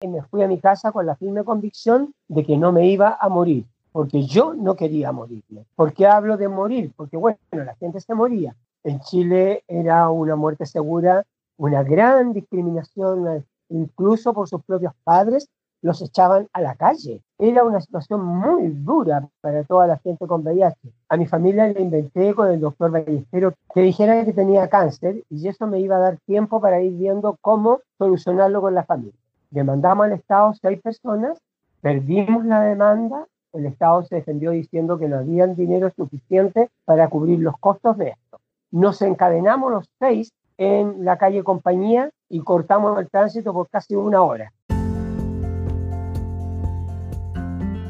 y me fui a mi casa con la firme convicción de que no me iba a morir, porque yo no quería morirme. ¿Por qué hablo de morir? Porque bueno, la gente se moría. En Chile era una muerte segura, una gran discriminación, incluso por sus propios padres, los echaban a la calle. Era una situación muy dura para toda la gente con VIH. A mi familia le inventé con el doctor Ballesteros que dijera que tenía cáncer y eso me iba a dar tiempo para ir viendo cómo solucionarlo con la familia. Demandamos al Estado seis personas, perdimos la demanda, el Estado se defendió diciendo que no había dinero suficiente para cubrir los costos de esto. Nos encadenamos los seis en la calle Compañía y cortamos el tránsito por casi una hora.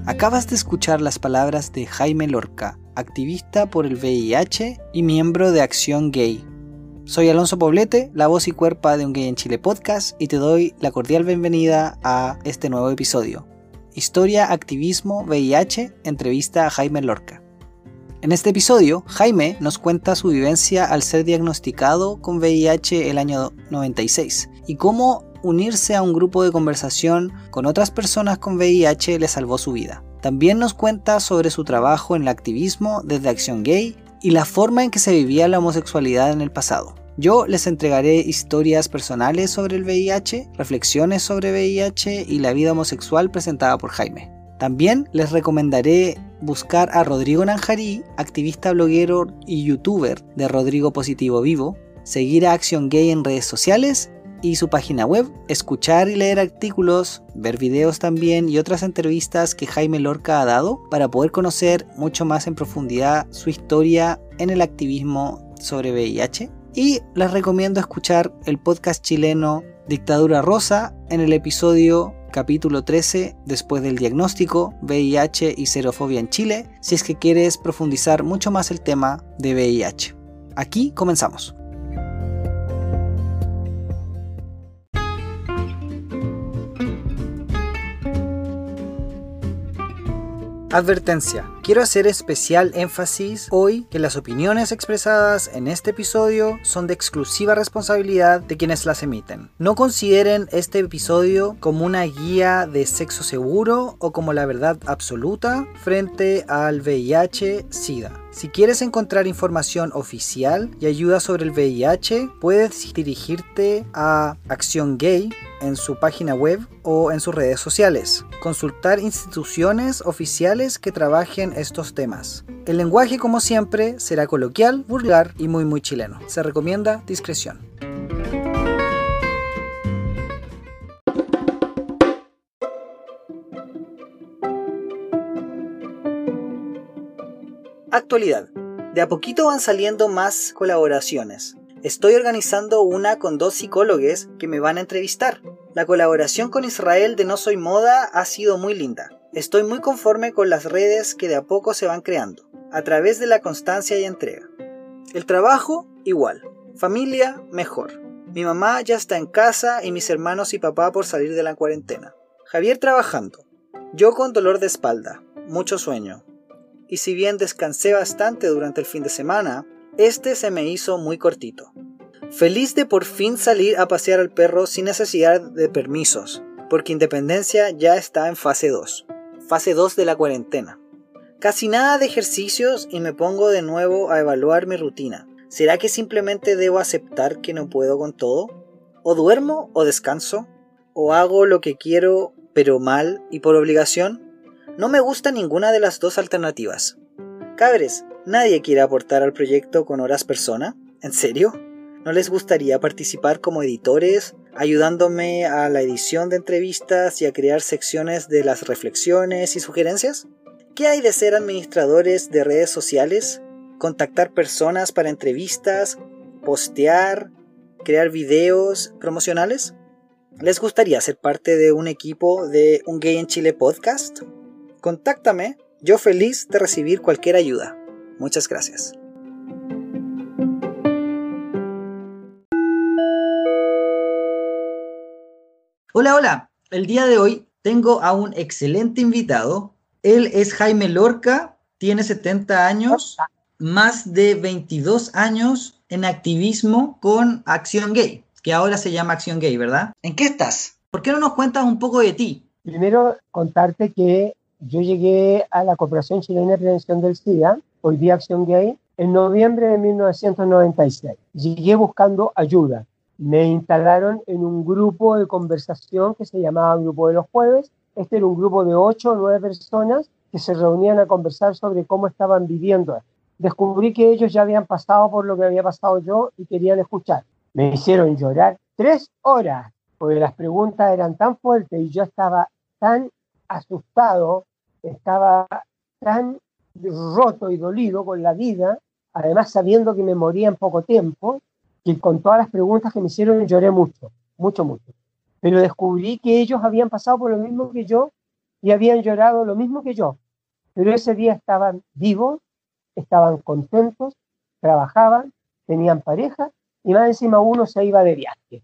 Acabas de escuchar las palabras de Jaime Lorca, activista por el VIH y miembro de Acción Gay. Soy Alonso Poblete, la voz y cuerpa de Un Gay en Chile podcast y te doy la cordial bienvenida a este nuevo episodio. Historia, activismo, VIH, entrevista a Jaime Lorca. En este episodio, Jaime nos cuenta su vivencia al ser diagnosticado con VIH el año 96 y cómo unirse a un grupo de conversación con otras personas con VIH le salvó su vida. También nos cuenta sobre su trabajo en el activismo desde Acción Gay y la forma en que se vivía la homosexualidad en el pasado. Yo les entregaré historias personales sobre el VIH, reflexiones sobre VIH y la vida homosexual presentada por Jaime. También les recomendaré buscar a Rodrigo Nanjarí, activista bloguero y youtuber de Rodrigo Positivo Vivo, seguir a Acción Gay en redes sociales y su página web, escuchar y leer artículos, ver videos también y otras entrevistas que Jaime Lorca ha dado para poder conocer mucho más en profundidad su historia en el activismo sobre VIH. Y les recomiendo escuchar el podcast chileno Dictadura Rosa en el episodio capítulo 13 después del diagnóstico VIH y xerofobia en Chile si es que quieres profundizar mucho más el tema de VIH. Aquí comenzamos. Advertencia. Quiero hacer especial énfasis hoy que las opiniones expresadas en este episodio son de exclusiva responsabilidad de quienes las emiten. No consideren este episodio como una guía de sexo seguro o como la verdad absoluta frente al VIH-Sida. Si quieres encontrar información oficial y ayuda sobre el VIH, puedes dirigirte a Acción Gay en su página web o en sus redes sociales. Consultar instituciones oficiales que trabajen estos temas. El lenguaje, como siempre, será coloquial, vulgar y muy muy chileno. Se recomienda discreción. Actualidad. De a poquito van saliendo más colaboraciones. Estoy organizando una con dos psicólogos que me van a entrevistar. La colaboración con Israel de No Soy Moda ha sido muy linda. Estoy muy conforme con las redes que de a poco se van creando, a través de la constancia y entrega. El trabajo, igual. Familia, mejor. Mi mamá ya está en casa y mis hermanos y papá por salir de la cuarentena. Javier trabajando. Yo con dolor de espalda, mucho sueño. Y si bien descansé bastante durante el fin de semana, este se me hizo muy cortito. Feliz de por fin salir a pasear al perro sin necesidad de permisos, porque Independencia ya está en fase 2. Fase 2 de la cuarentena. Casi nada de ejercicios y me pongo de nuevo a evaluar mi rutina. ¿Será que simplemente debo aceptar que no puedo con todo? ¿O duermo o descanso? ¿O hago lo que quiero pero mal y por obligación? No me gusta ninguna de las dos alternativas. Cabres, ¿Nadie quiere aportar al proyecto con horas persona? ¿En serio? ¿No les gustaría participar como editores, ayudándome a la edición de entrevistas y a crear secciones de las reflexiones y sugerencias? ¿Qué hay de ser administradores de redes sociales? ¿Contactar personas para entrevistas? ¿Postear? ¿Crear videos promocionales? ¿Les gustaría ser parte de un equipo de Un Gay en Chile podcast? Contáctame, yo feliz de recibir cualquier ayuda. Muchas gracias. Hola, hola. El día de hoy tengo a un excelente invitado. Él es Jaime Lorca, tiene 70 años, más de 22 años en activismo con Acción Gay, que ahora se llama Acción Gay, ¿verdad? ¿En qué estás? ¿Por qué no nos cuentas un poco de ti? Primero, contarte que yo llegué a la Corporación Chilena de Prevención del SIDA, hoy día Acción Gay, en noviembre de 1996. Llegué buscando ayuda. Me instalaron en un grupo de conversación que se llamaba Grupo de los Jueves. Este era un grupo de ocho o nueve personas que se reunían a conversar sobre cómo estaban viviendo. Descubrí que ellos ya habían pasado por lo que había pasado yo y querían escuchar. Me hicieron llorar tres horas porque las preguntas eran tan fuertes y yo estaba tan asustado, estaba tan roto y dolido con la vida, además sabiendo que me moría en poco tiempo, que con todas las preguntas que me hicieron lloré mucho, mucho, mucho. Pero descubrí que ellos habían pasado por lo mismo que yo y habían llorado lo mismo que yo. Pero ese día estaban vivos, estaban contentos, trabajaban, tenían pareja y más encima uno se iba de viaje.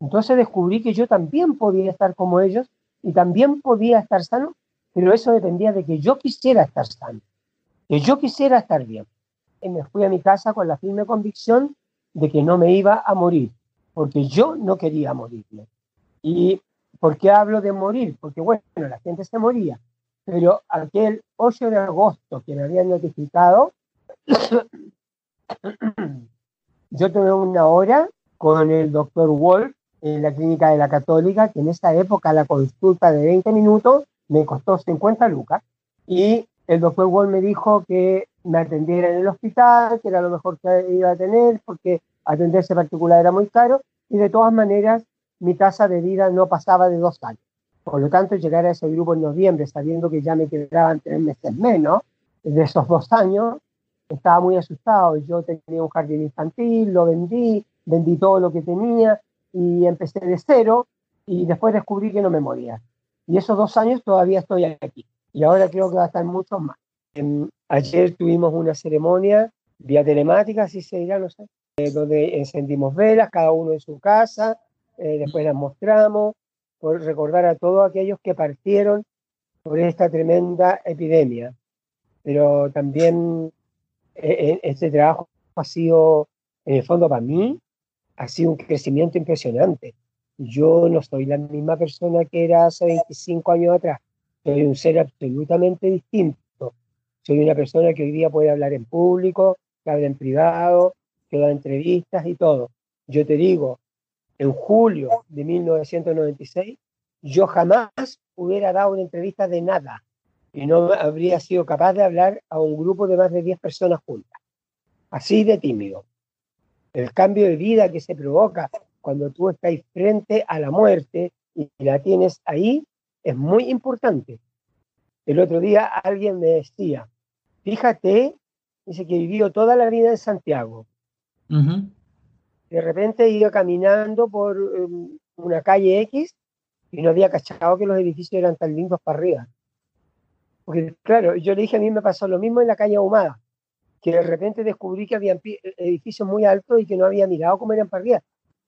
Entonces descubrí que yo también podía estar como ellos y también podía estar sano, pero eso dependía de que yo quisiera estar sano, que yo quisiera estar bien. Y me fui a mi casa con la firme convicción de que no me iba a morir, porque yo no quería morirme. ¿Y por qué hablo de morir? Porque bueno, la gente se moría, pero aquel 8 de agosto que me habían notificado, yo tuve una hora con el doctor Wolf en la clínica de la Católica, que en esa época la consulta de 20 minutos me costó 50 lucas. Y el doctor Wolf me dijo que me atendiera en el hospital, que era lo mejor que iba a tener, porque atenderse particular era muy caro. Y de todas maneras, mi tasa de vida no pasaba de dos años. Por lo tanto, llegar a ese grupo en noviembre, sabiendo que ya me quedaban tres meses menos de esos dos años, estaba muy asustado. Yo tenía un jardín infantil, lo vendí, vendí todo lo que tenía y empecé de cero y después descubrí que no me moría. Y esos dos años todavía estoy aquí. Y ahora creo que va a estar mucho más. ayer tuvimos una ceremonia vía telemática, así se dirá, no sé, eh, donde encendimos velas, cada uno en su casa, eh, después las mostramos, por recordar a todos aquellos que partieron por esta tremenda epidemia. Pero también eh, este trabajo ha sido, en el fondo, para mí, ha sido un crecimiento impresionante. Yo no soy la misma persona que era hace 25 años atrás. Soy un ser absolutamente distinto. Soy una persona que hoy día puede hablar en público, que habla en privado, que da entrevistas y todo. Yo te digo, en julio de 1996, yo jamás hubiera dado una entrevista de nada y no habría sido capaz de hablar a un grupo de más de 10 personas juntas. Así de tímido el cambio de vida que se provoca cuando tú estás frente a la muerte y la tienes ahí es muy importante. El otro día alguien me decía, fíjate, dice que vivió toda la vida en Santiago. De repente iba caminando por um, una calle X y no había cachado que los edificios eran tan lindos para arriba. Porque claro, yo le dije a mí me pasó lo mismo en la calle Ahumada que de repente descubrí que había edificios muy altos y que no había mirado cómo eran para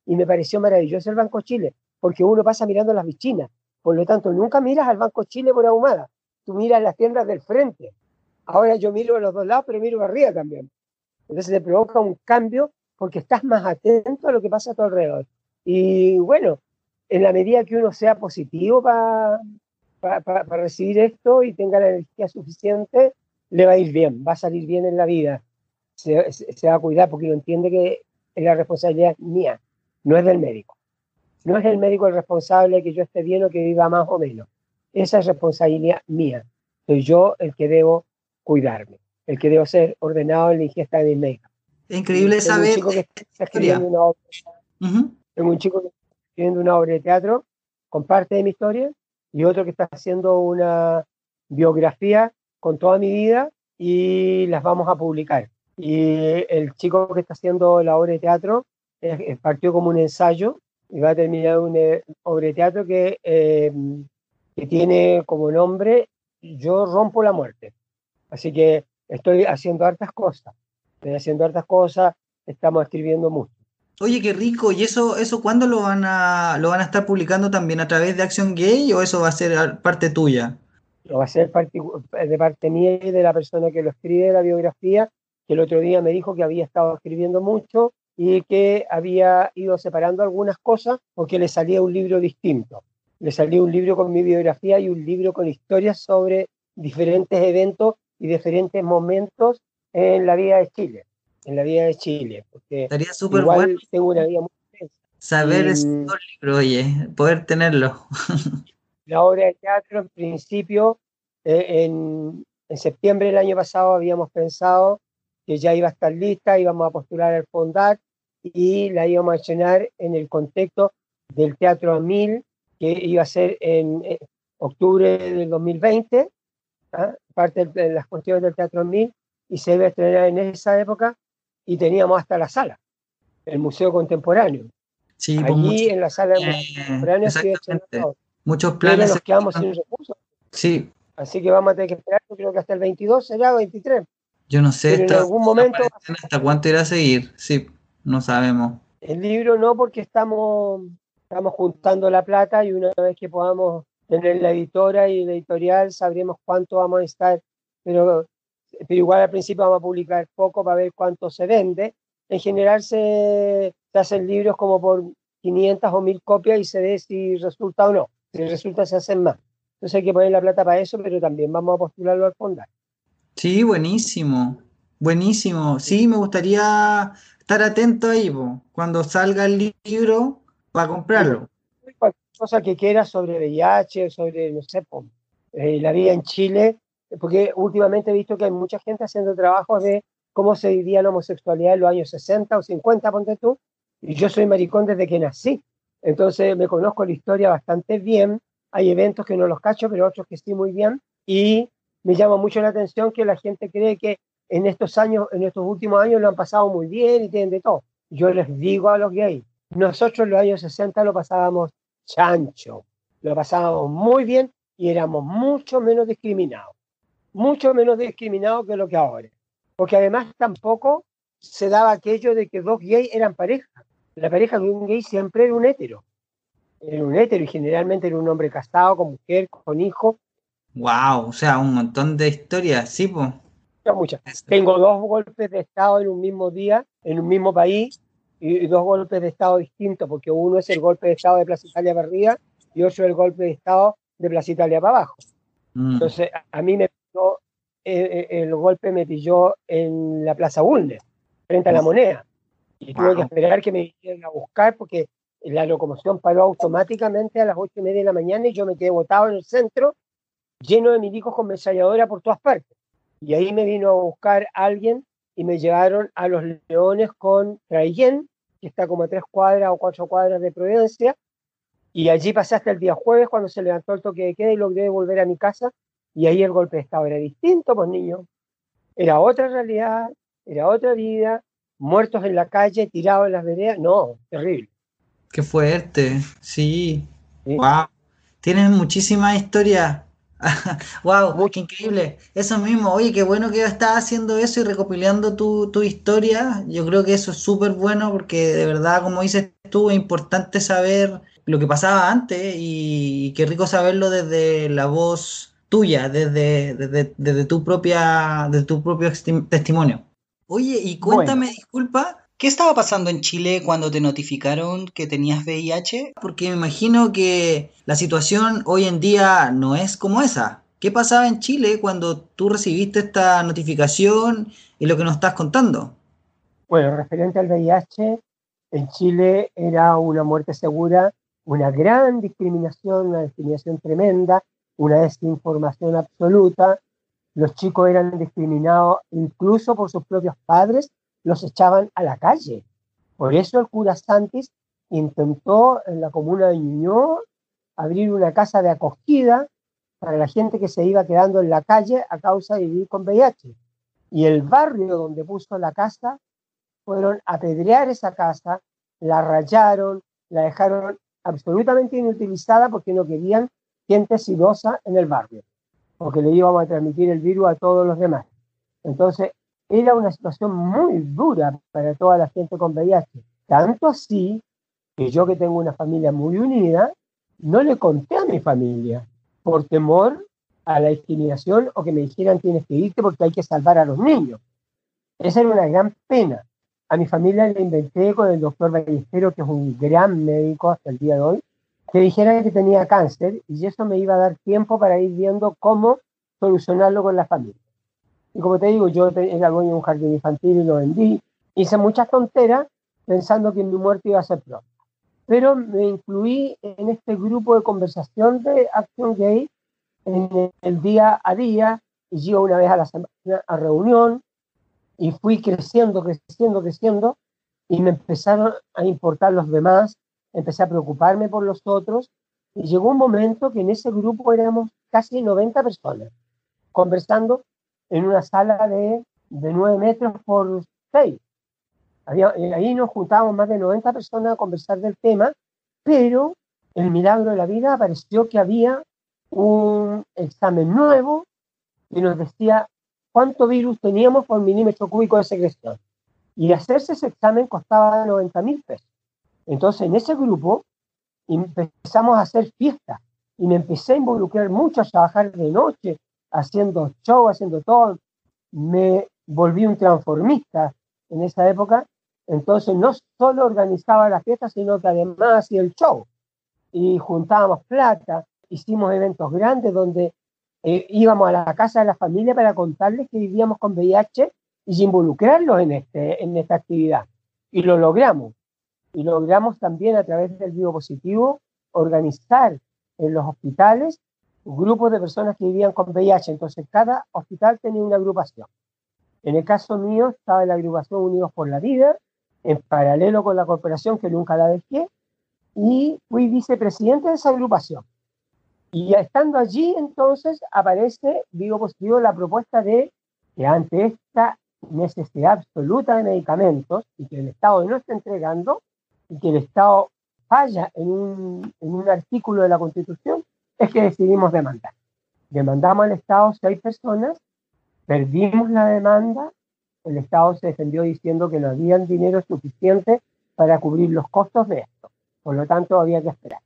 Y me pareció maravilloso el Banco Chile, porque uno pasa mirando las vichinas. Por lo tanto, nunca miras al Banco Chile por ahumada. Tú miras las tiendas del frente. Ahora yo miro a los dos lados, pero miro arriba también. Entonces te provoca un cambio porque estás más atento a lo que pasa a tu alrededor. Y bueno, en la medida que uno sea positivo para recibir esto y tenga la energía suficiente, le va a ir bien, va a salir bien en la vida, se, va a cuidar porque lo entiende que es la responsabilidad mía, no es del médico. No es el médico el responsable que yo esté bien o que viva más o menos. Esa es responsabilidad mía. Soy yo el que debo cuidarme, el que debo ser ordenado en la ingesta de mis médicos. Es increíble saber. Un chico que está escribiendo una obra, Tengo un chico que está escribiendo una obra de teatro con parte de mi historia y otro que está haciendo una biografía con toda mi vida y las vamos a publicar. Y el chico que está haciendo la obra de teatro partió como un ensayo y va a terminar una obra de teatro que, eh, que tiene como nombre Yo rompo la muerte. Así que estoy haciendo hartas cosas. Estoy haciendo hartas cosas, estamos escribiendo mucho. Oye, qué rico. ¿Y eso, eso cuándo lo van a lo van a estar publicando también a través de Acción Gay o eso va a ser parte tuya? va a ser de parte mía y de la persona que lo escribe la biografía, que el otro día me dijo que había estado escribiendo mucho y que había ido separando algunas cosas porque le salía un libro distinto. le salió un libro con mi biografía y un libro con historias sobre diferentes eventos y diferentes momentos en la vida de Chile, en la vida de Chile. Porque Estaría súper bueno tengo una vida muy saber ese libro, oye, poder tenerlo. la obra de teatro, en principio, eh, en, en, septiembre del año pasado habíamos pensado que ya iba a estar lista, íbamos a postular al Fondat y la íbamos a llenar en el contexto del Teatro 1000, que iba a ser en eh, octubre del 2020, ¿ah? parte de las cuestiones del Teatro 1000, y se debe estrenar en esa época, y teníamos hasta la sala, el Museo Contemporáneo. Sí, pues Allí en la sala del Museo Contemporáneo se Muchos planes. nos quedamos sin recursos. Sí. Así que vamos a tener que esperar, yo creo que hasta el 22 será, 23. Yo no sé. en algún momento. ¿Hasta cuánto irá a seguir? Sí, no sabemos. El libro no, porque estamos, estamos juntando la plata y una vez que podamos tener la editora y la editorial sabremos cuánto vamos a estar. Pero, pero igual al principio vamos a publicar poco para ver cuánto se vende. En general se, se hacen libros como por 500 o 1000 copias y se ve si resulta o no. Si resulta, se hacen más. Entonces hay que poner la plata para eso, pero también vamos a postularlo al Fondar. Sí, buenísimo. Buenísimo. Sí, me gustaría estar atento ahí, cuando salga el libro para comprarlo. Cualquier cosa que quieras sobre VIH, sobre, no sé, eh, la vida en Chile, porque últimamente he visto que hay mucha gente haciendo trabajos de cómo se vivía la homosexualidad en los años 60 o 50, ponte tú, y yo soy maricón desde que nací. Entonces me conozco la historia bastante bien. Hay eventos que no los cacho, pero otros que sí muy bien. Y me llama mucho la atención que la gente cree que en estos años, en estos últimos años lo han pasado muy bien y tienen de todo. Yo les digo a los gays, nosotros en los años 60 lo pasábamos chancho, lo pasábamos muy bien y éramos mucho menos discriminados, mucho menos discriminados que lo que ahora. Porque además tampoco se daba aquello de que dos gays eran pareja. La pareja de un gay siempre era un hétero. Era un hétero y generalmente era un hombre casado, con mujer, con hijo. Wow, o sea, un montón de historias, sí, pues. Muchas. Tengo dos golpes de Estado en un mismo día, en un mismo país, y, dos golpes de Estado distintos, porque uno es el golpe de Estado de Plaza Italia para arriba y otro es el golpe de Estado de Plaza Italia para abajo. Mm. Entonces, a mí me pilló, eh, eh, el golpe me pilló en la Plaza Bulnes, frente a la moneda. Y tuve que esperar que me vinieran a buscar porque la locomoción paró automáticamente a las ocho y media de la mañana y yo me quedé botado en el centro, lleno de milicos con metralladora por todas partes. Y ahí me vino a buscar alguien y me llevaron a los Leones con Traillén, que está como a tres cuadras o cuatro cuadras de Providencia. Y allí pasé hasta el día jueves cuando se levantó el toque de queda y logré volver a mi casa. Y ahí el golpe de Estado era distinto, pues niño. Era otra realidad, era otra vida, muertos en la calle, tirados en las veredas. No, terrible. Qué fuerte, sí. Wow. Tienen muchísimas historias wow, qué increíble. Eso mismo, oye, qué bueno que estás haciendo eso y recopilando tu, tu historia. Yo creo que eso es súper bueno porque de verdad, como dices tú, es importante saber lo que pasaba antes y, qué rico saberlo desde la voz tuya, desde, desde, tu propia, de tu propio testimonio. Oye, y cuéntame, disculpa, ¿Qué estaba pasando en Chile cuando te notificaron que tenías VIH? Porque me imagino que la situación hoy en día no es como esa. ¿Qué pasaba en Chile cuando tú recibiste esta notificación y lo que nos estás contando? Bueno, referente al VIH, en Chile era una muerte segura, una gran discriminación, una discriminación tremenda, una desinformación absoluta. Los chicos eran discriminados incluso por sus propios padres los echaban a la calle. Por eso el cura Santis intentó en la comuna de Ñuñoa abrir una casa de acogida para la gente que se iba quedando en la calle a causa de vivir con VIH. Y el barrio donde puso la casa fueron a apedrear esa casa, la rayaron, la dejaron absolutamente inutilizada porque no querían gente sidosa en el barrio, porque le íbamos a transmitir el virus a todos los demás. Entonces, era una situación muy dura para toda la gente con VIH. Tanto así que yo que tengo una familia muy unida, no le conté a mi familia por temor a la discriminación o que me dijeran tienes que irte porque hay que salvar a los niños. Esa era una gran pena. A mi familia le inventé con el doctor Ballestero, que es un gran médico hasta el día de hoy, que dijera que tenía cáncer y eso me iba a dar tiempo para ir viendo cómo solucionarlo con la familia. Y como te digo, yo era dueño de un jardín infantil y lo vendí. Hice muchas tonteras pensando que mi muerte iba a ser pronta. Pero me incluí en este grupo de conversación de Acción Gay en el día a día, y yo una vez a la semana a reunión, y fui creciendo, creciendo, creciendo, y me empezaron a importar los demás, empecé a preocuparme por los otros, y llegó un momento que en ese grupo éramos casi 90 personas, conversando en una sala de, de 9 metros por 6. Eh, ahí nos juntábamos más de 90 personas a conversar del tema, pero el milagro de la vida apareció que había un examen nuevo y nos decía cuánto virus teníamos por milímetro cúbico de secreción. Y hacerse ese examen costaba 90 mil pesos. Entonces, en ese grupo empezamos a hacer fiestas y me empecé a involucrar mucho, a trabajar de noche, haciendo show, haciendo todo. Me volví un transformista en esa época. Entonces, no solo organizaba la fiesta, sino que además hacía el show. Y juntábamos plata, hicimos eventos grandes donde eh, íbamos a la casa de la familia para contarles que vivíamos con VIH y involucrarlos en, este, en esta actividad. Y lo logramos. Y logramos también a través del vivo positivo organizar en los hospitales grupos de personas que vivían con VIH. Entonces, cada hospital tenía una agrupación. En el caso mío estaba la agrupación Unidos por la Vida, en paralelo con la corporación que nunca la dejé, y fui vicepresidente de esa agrupación. Y estando allí, entonces, aparece, digo positivo, la propuesta de que ante esta necesidad absoluta de medicamentos y que el Estado no está entregando y que el Estado falla en un, en un artículo de la Constitución, es que decidimos demandar. Demandamos al Estado seis personas, perdimos la demanda, el Estado se defendió diciendo que no había dinero suficiente para cubrir los costos de esto. Por lo tanto, había que esperar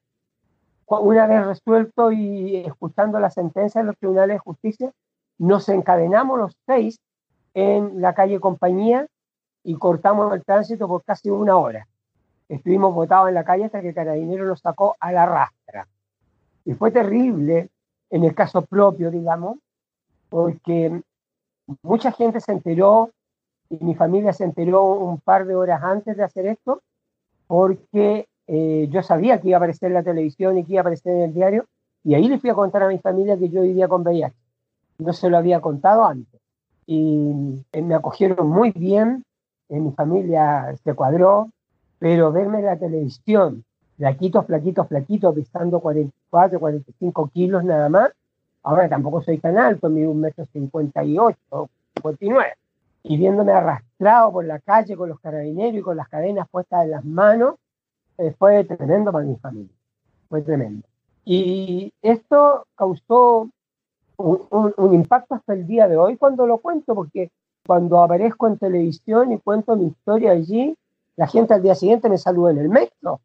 una vez resuelto y escuchando la sentencia de los tribunales de justicia, nos encadenamos los seis en la calle Compañía y cortamos el tránsito por casi una hora. Estuvimos botados en la calle hasta que el carabinero nos sacó a la rastra. Y fue terrible en el caso propio, digamos, porque mucha gente se enteró y mi familia se enteró un par de horas antes de hacer esto, porque eh, yo sabía que iba a aparecer en la televisión y que iba a aparecer en el diario, y ahí le fui a contar a mi familia que yo vivía con VIH. No se lo había contado antes. Y eh, me acogieron muy bien, en mi familia se cuadró, pero verme en la televisión, flaquito, flaquito, flaquito, pesando 44, 45 kilos nada más, ahora tampoco soy tan alto, mido un metro 58, 59, y viéndome arrastrado por la calle con los carabineros y con las cadenas puestas en las manos, eh, fue tremendo para mi familia, fue tremendo. Y esto causó un, impacto hasta el día de hoy cuando lo cuento, porque cuando aparezco en televisión y cuento mi historia allí, la gente al día siguiente me saluda en el metro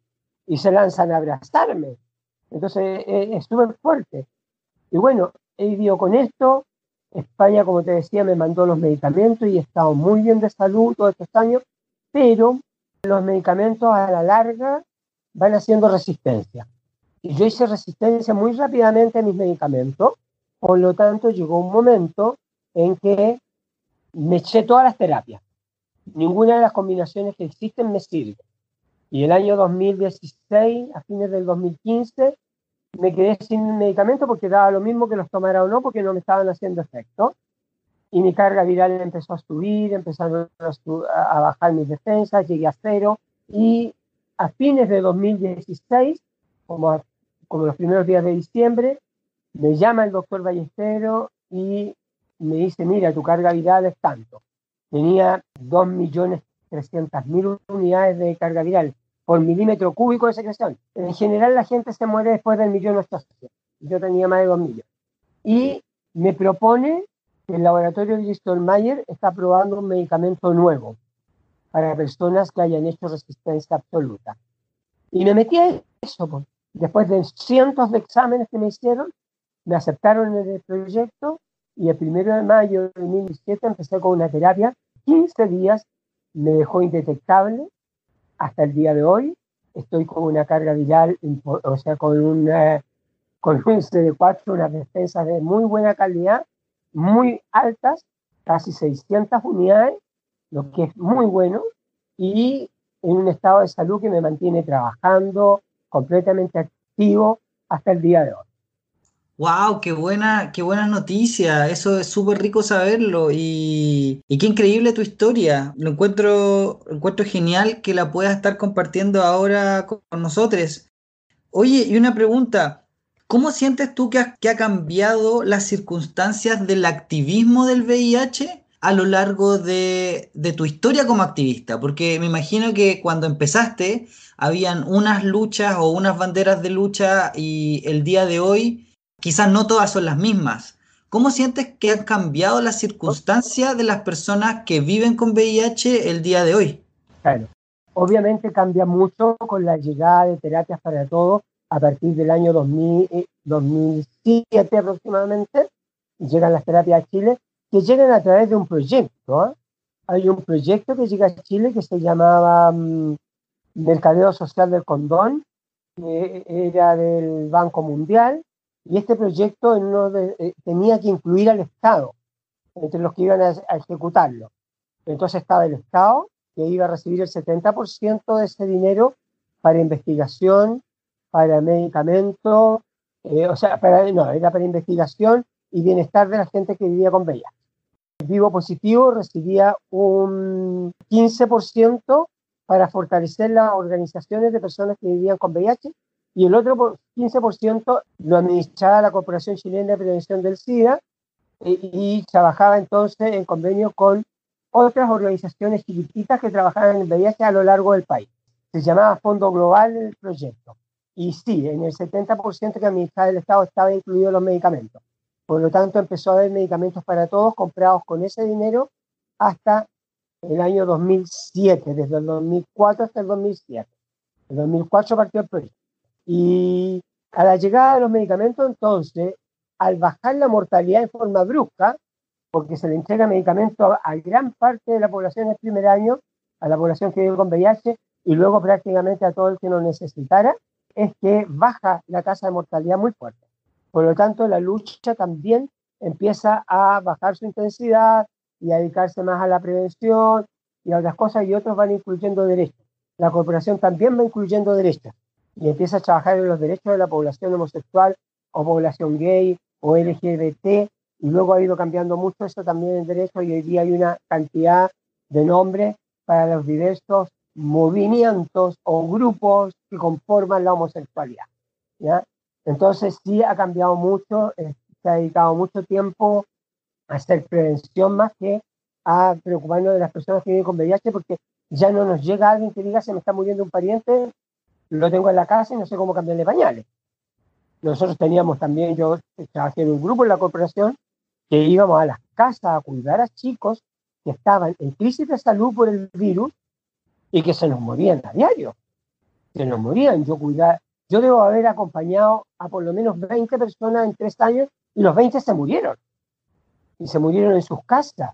y se lanzan a abrazarme. Entonces eh, es súper fuerte. Y bueno, he vivido con esto. España, como te decía, me mandó los medicamentos y he estado muy bien de salud todos estos años, pero los medicamentos a la larga van haciendo resistencia. Y yo hice resistencia muy rápidamente a mis medicamentos, por lo tanto llegó un momento en que me eché todas las terapias. Ninguna de las combinaciones que existen me sirve. Y el año 2016, a fines del 2015, me quedé sin medicamento porque daba lo mismo que los tomara o no, porque no me estaban haciendo efecto. Y mi carga viral empezó a subir, empezaron a, bajar mis defensas, llegué a cero. Y a fines de 2016, como, como los primeros días de diciembre, me llama el doctor Ballestero y me dice, mira, tu carga viral es tanto. Tenía 2.300.000 unidades de carga viral por milímetro cúbico de secreción. En general la gente se muere después del millón ochocientos. Yo tenía más de 2 millones. Y me propone que el laboratorio de Bristol Mayer está probando un medicamento nuevo para personas que hayan hecho resistencia absoluta. Y me metí a eso. Pues. Después de cientos de exámenes que me hicieron, me aceptaron en el proyecto y el primero de mayo de 2017 empecé con una terapia. 15 días me dejó indetectable hasta el día de hoy. estoy con una carga viral, o sea, con, una, con un CD4, unas defensas de muy buena calidad, muy altas, casi 600 unidades, lo que es muy bueno, y en un estado de salud que me mantiene trabajando completamente activo hasta el día de hoy. Wow, qué buena, qué buena noticia. Eso es súper rico saberlo y, qué increíble tu historia. Lo encuentro, encuentro genial que la puedas estar compartiendo ahora con nosotros. Oye, y una pregunta. ¿Cómo sientes tú que ha, que ha cambiado las circunstancias del activismo del VIH a lo largo de, de, tu historia como activista? Porque me imagino que cuando empezaste habían unas luchas o unas banderas de lucha y el día de hoy quizás no todas son las mismas. ¿Cómo sientes que han cambiado las circunstancias de las personas que viven con VIH el día de hoy? Claro, obviamente cambia mucho con la llegada de terapias para todos a partir del año 2000, 2007 eh, aproximadamente. Llegan las terapias a Chile, que llegan a través de un proyecto. ¿ah? Hay un proyecto que llega a Chile que se llamaba um, Mercadeo Social del Condón, que era del Banco Mundial, y este proyecto eh, tenía que incluir al Estado entre los que iban a, ejecutarlo. Entonces estaba el Estado, que iba a recibir el 70% de ese dinero para investigación, para medicamento, eh, o sea, para, no, era para investigación y bienestar de la gente que vivía con VIH. Vivo Positivo recibía un 15% para fortalecer las organizaciones de personas que vivían con VIH y el otro 15% lo administraba la Corporación Chilena de Prevención del SIDA y, trabajaba entonces en convenio con otras organizaciones chiquititas que trabajaban en VIH a lo largo del país. Se llamaba Fondo Global el proyecto. Y sí, en el 70% que administraba el Estado estaba incluido los medicamentos. Por lo tanto, empezó a haber medicamentos para todos comprados con ese dinero hasta el año 2007, desde el 2004 hasta el 2007. En 2004 partió el proyecto. Y a la llegada de los medicamentos, entonces, al bajar la mortalidad en forma brusca, porque se le entrega medicamento a, gran parte de la población en el primer año, a la población que vive con VIH y luego prácticamente a todo el que lo necesitara, es que baja la tasa de mortalidad muy fuerte. Por lo tanto, la lucha también empieza a bajar su intensidad y a dedicarse más a la prevención y a otras cosas y otros van incluyendo derechos. La corporación también va incluyendo derechos y empieza a trabajar en los derechos de la población homosexual o población gay o LGBT, y luego ha ido cambiando mucho eso también en derecho y hoy día hay una cantidad de nombres para los diversos movimientos o grupos que conforman la homosexualidad. ¿ya? Entonces sí ha cambiado mucho, eh, se ha dedicado mucho tiempo a hacer prevención más que a preocuparnos de las personas que viven con VIH porque ya no nos llega alguien que diga se me está muriendo un pariente lo tengo en la casa y no sé cómo cambiarle pañales. Nosotros teníamos también, yo trabajé en un grupo en la corporación, que íbamos a las casas a cuidar a chicos que estaban en crisis de salud por el virus y que se nos morían a diario. Se nos morían. Yo cuidaba, yo debo haber acompañado a por lo menos 20 personas en tres años y los 20 se murieron. Y se murieron en sus casas.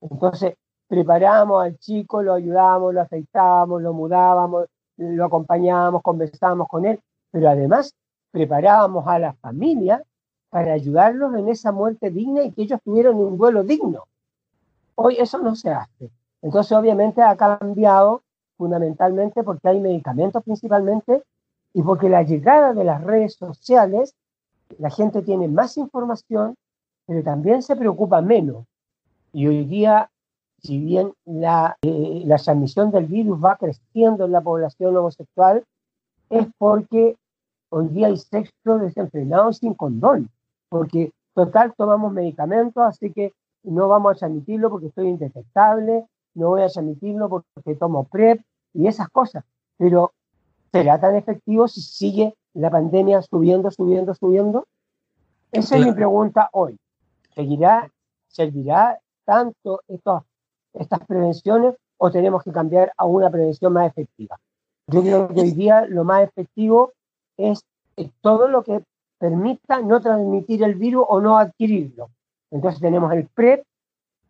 Entonces, preparábamos al chico, lo ayudábamos, lo afeitábamos, lo mudábamos, lo acompañábamos, conversábamos con él, pero además preparábamos a la familia para ayudarlos en esa muerte digna y que ellos tuvieran un duelo digno. Hoy eso no se hace. Entonces obviamente ha cambiado fundamentalmente porque hay medicamentos principalmente y porque la llegada de las redes sociales, la gente tiene más información, pero también se preocupa menos. Y hoy día si bien la, eh, la transmisión del virus va creciendo en la población homosexual, es porque hoy día hay sexo desenfrenado sin condón, porque total tomamos medicamentos, así que no vamos a transmitirlo porque estoy indetectable, no voy a transmitirlo porque tomo PrEP y esas cosas. Pero ¿será tan efectivo si sigue la pandemia subiendo, subiendo, subiendo? Esa es mi pregunta hoy. ¿Seguirá, servirá tanto estos estas prevenciones o tenemos que cambiar a una prevención más efectiva. Yo creo que hoy día lo más efectivo es todo lo que permita no transmitir el virus o no adquirirlo. Entonces tenemos el PrEP,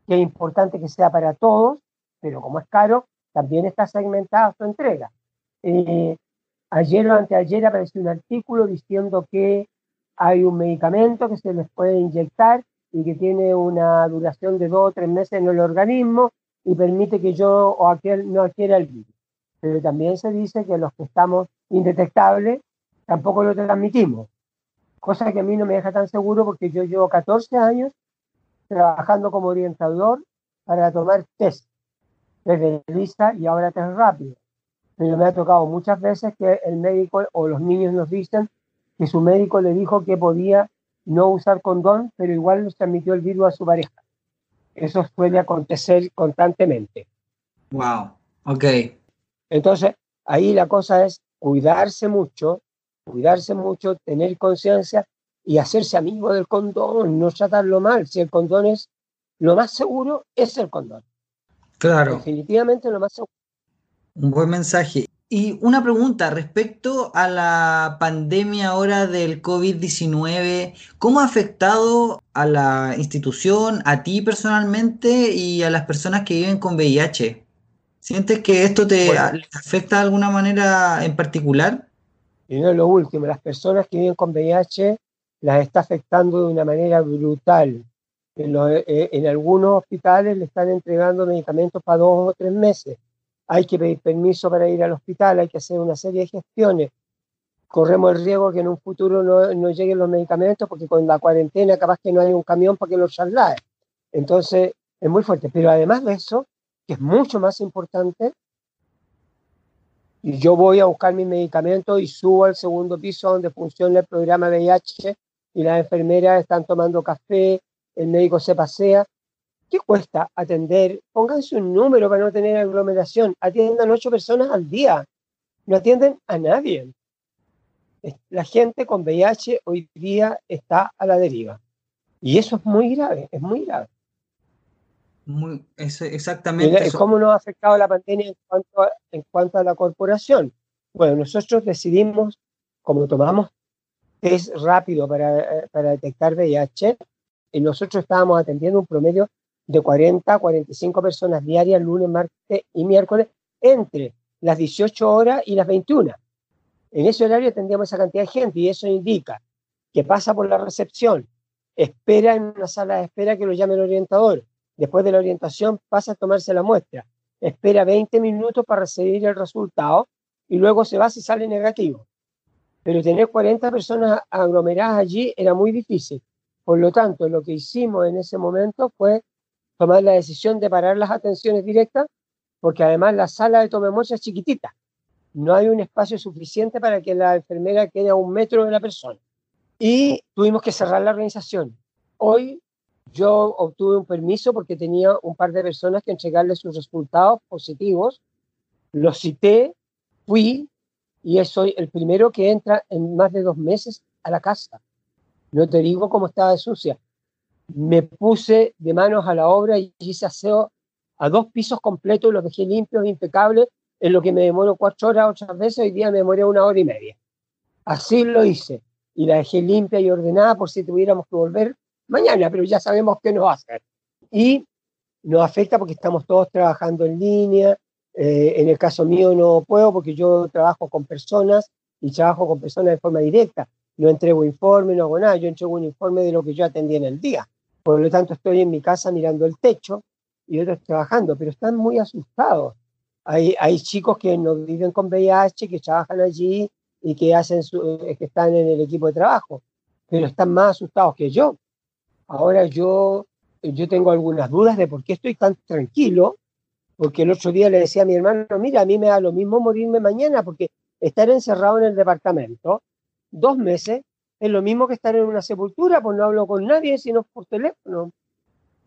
que es importante que sea para todos, pero como es caro, también está segmentada su entrega. Eh, ayer o anteayer apareció un artículo diciendo que hay un medicamento que se les puede inyectar y que tiene una duración de dos o tres meses en el organismo y permite que yo o aquel no adquiera el virus. Pero también se dice que los que estamos indetectables tampoco lo transmitimos, cosa que a mí no me deja tan seguro porque yo llevo 14 años trabajando como orientador para tomar test, desde lista y ahora test rápido. Pero me ha tocado muchas veces que el médico o los niños nos dicen que su médico le dijo que podía no usar condón, pero igual les transmitió el virus a su pareja. Eso suele acontecer constantemente. Wow, ok. Entonces, ahí la cosa es cuidarse mucho, cuidarse mucho, tener conciencia y hacerse amigo del condón, no tratarlo mal. Si el condón es lo más seguro, es el condón. Claro. Definitivamente lo más seguro. Un buen mensaje. Y una pregunta respecto a la pandemia ahora del COVID-19, ¿cómo ha afectado a la institución, a ti personalmente y a las personas que viven con VIH? ¿Sientes que esto te afecta de alguna manera en particular? Y no lo último, las personas que viven con VIH las está afectando de una manera brutal. En, eh, en algunos hospitales le están entregando medicamentos para dos o tres meses hay que pedir permiso para ir al hospital, hay que hacer una serie de gestiones. Corremos el riesgo que en un futuro no, lleguen los medicamentos porque con la cuarentena capaz que no hay un camión para que los traslade. Entonces, es muy fuerte. Pero además de eso, que es mucho más importante, yo voy a buscar mis medicamentos y subo al segundo piso donde funciona el programa VIH y las enfermeras están tomando café, el médico se pasea ¿Qué cuesta atender? Pónganse un número para no tener aglomeración. Atiendan ocho personas al día. No atienden a nadie. La gente con VIH hoy día está a la deriva. Y eso es muy grave, es muy grave. Muy, exactamente. ¿Cómo nos ha afectado la pandemia en cuanto, a, en cuanto a la corporación? Bueno, nosotros decidimos, como tomamos test rápido para, eh, para detectar VIH, y nosotros estábamos atendiendo un promedio de 40 a 45 personas diarias, lunes, martes y miércoles, entre las 18 horas y las 21. En ese horario tendríamos esa cantidad de gente y eso indica que pasa por la recepción, espera en una sala de espera que lo llame el orientador, después de la orientación pasa a tomarse la muestra, espera 20 minutos para recibir el resultado y luego se va si sale negativo. Pero tener 40 personas aglomeradas allí era muy difícil. Por lo tanto, lo que hicimos en ese momento fue tomar la decisión de parar las atenciones directas, porque además la sala de toma es chiquitita. No hay un espacio suficiente para que la enfermera quede a un metro de la persona. Y tuvimos que cerrar la organización. Hoy yo obtuve un permiso porque tenía un par de personas que entregarle sus resultados positivos. Los cité, fui y soy el primero que entra en más de dos meses a la casa. No te digo cómo estaba de sucia me puse de manos a la obra y hice aseo a dos pisos completos, los dejé limpios, impecables, en lo que me demoro cuatro horas otras veces, hoy día me demoré una hora y media. Así lo hice y la dejé limpia y ordenada por si tuviéramos que volver mañana, pero ya sabemos qué nos va a hacer. Y nos afecta porque estamos todos trabajando en línea. Eh, en el caso mío no puedo porque yo trabajo con personas y trabajo con personas de forma directa. No entrego informe, no hago nada, yo entrego un informe de lo que yo atendí en el día. Por lo tanto, estoy en mi casa mirando el techo y otros trabajando, pero están muy asustados. Hay, hay chicos que no viven con VIH, que trabajan allí y que, hacen su, eh, que están en el equipo de trabajo, pero están más asustados que yo. Ahora yo, yo tengo algunas dudas de por qué estoy tan tranquilo, porque el otro día le decía a mi hermano, mira, a mí me da lo mismo morirme mañana, porque estar encerrado en el departamento dos meses es lo mismo que estar en una sepultura, pues no hablo con nadie sino por teléfono.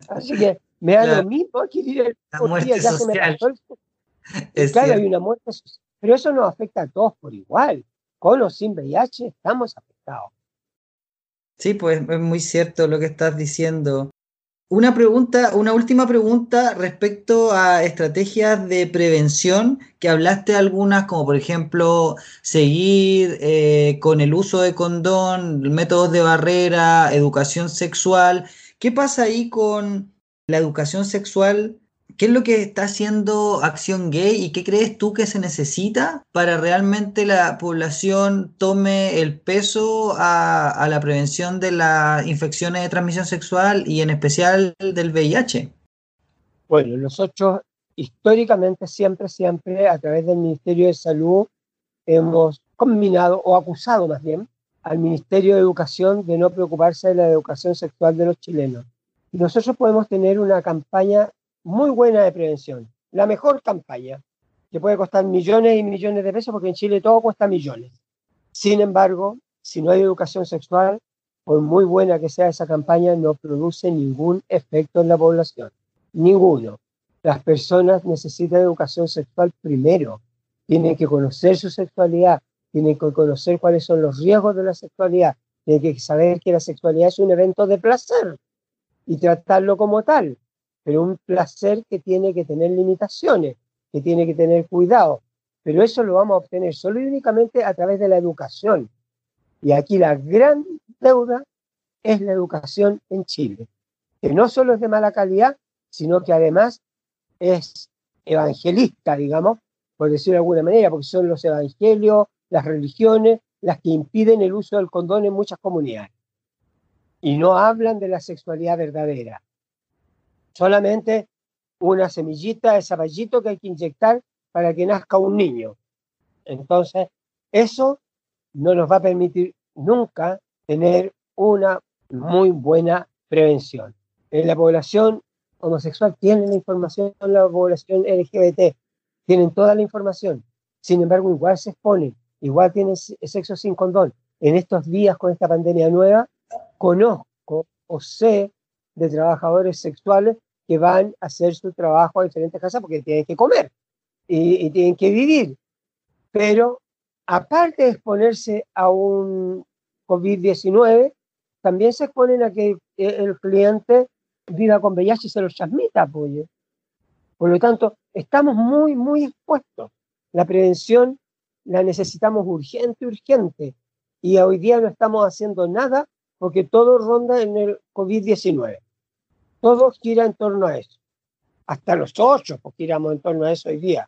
Así que me da lo mismo adquirir el muerte ya social. Se me claro, hay una muerte social. Pero eso nos afecta a todos por igual. Con o sin VIH estamos afectados. Sí, pues es muy cierto lo que estás diciendo. Una pregunta, una última pregunta respecto a estrategias de prevención, que hablaste algunas, como por ejemplo seguir eh, con el uso de condón, métodos de barrera, educación sexual. ¿Qué pasa ahí con la educación sexual ¿Qué es lo que está haciendo Acción Gay y qué crees tú que se necesita para realmente la población tome el peso a, la prevención de las infecciones de transmisión sexual y en especial del VIH? Bueno, nosotros históricamente siempre, siempre a través del Ministerio de Salud hemos combinado o acusado más bien al Ministerio de Educación de no preocuparse de la educación sexual de los chilenos. Y nosotros podemos tener una campaña muy buena de prevención, la mejor campaña, que puede costar millones y millones de pesos, porque en Chile todo cuesta millones. Sin embargo, si no hay educación sexual, por muy buena que sea esa campaña, no produce ningún efecto en la población. Ninguno. Las personas necesitan educación sexual primero. Tienen que conocer su sexualidad, tienen que conocer cuáles son los riesgos de la sexualidad, tienen que saber que la sexualidad es un evento de placer y tratarlo como tal pero un placer que tiene que tener limitaciones, que tiene que tener cuidado. Pero eso lo vamos a obtener solo y únicamente a través de la educación. Y aquí la gran deuda es la educación en Chile, que no solo es de mala calidad, sino que además es evangelista, digamos, por decirlo de alguna manera, porque son los evangelios, las religiones, las que impiden el uso del condón en muchas comunidades. Y no hablan de la sexualidad verdadera solamente una semillita de zapallito que hay que inyectar para que nazca un niño. Entonces, eso no nos va a permitir nunca tener una muy buena prevención. En la población homosexual tienen la información, la población LGBT tienen toda la información. Sin embargo, igual se exponen, igual tienen sexo sin condón. En estos días con esta pandemia nueva, conozco o sé de trabajadores sexuales que van a hacer su trabajo a diferentes casas porque tienen que comer y, tienen que vivir. Pero aparte de exponerse a un COVID-19, también se exponen a que el cliente viva con VIH y se lo transmita, pues. Por lo tanto, estamos muy, muy expuestos. La prevención la necesitamos urgente, urgente. Y hoy día no estamos haciendo nada porque todo ronda en el COVID-19 todo gira en torno a eso. Hasta los ocho, pues giramos en torno a eso hoy día.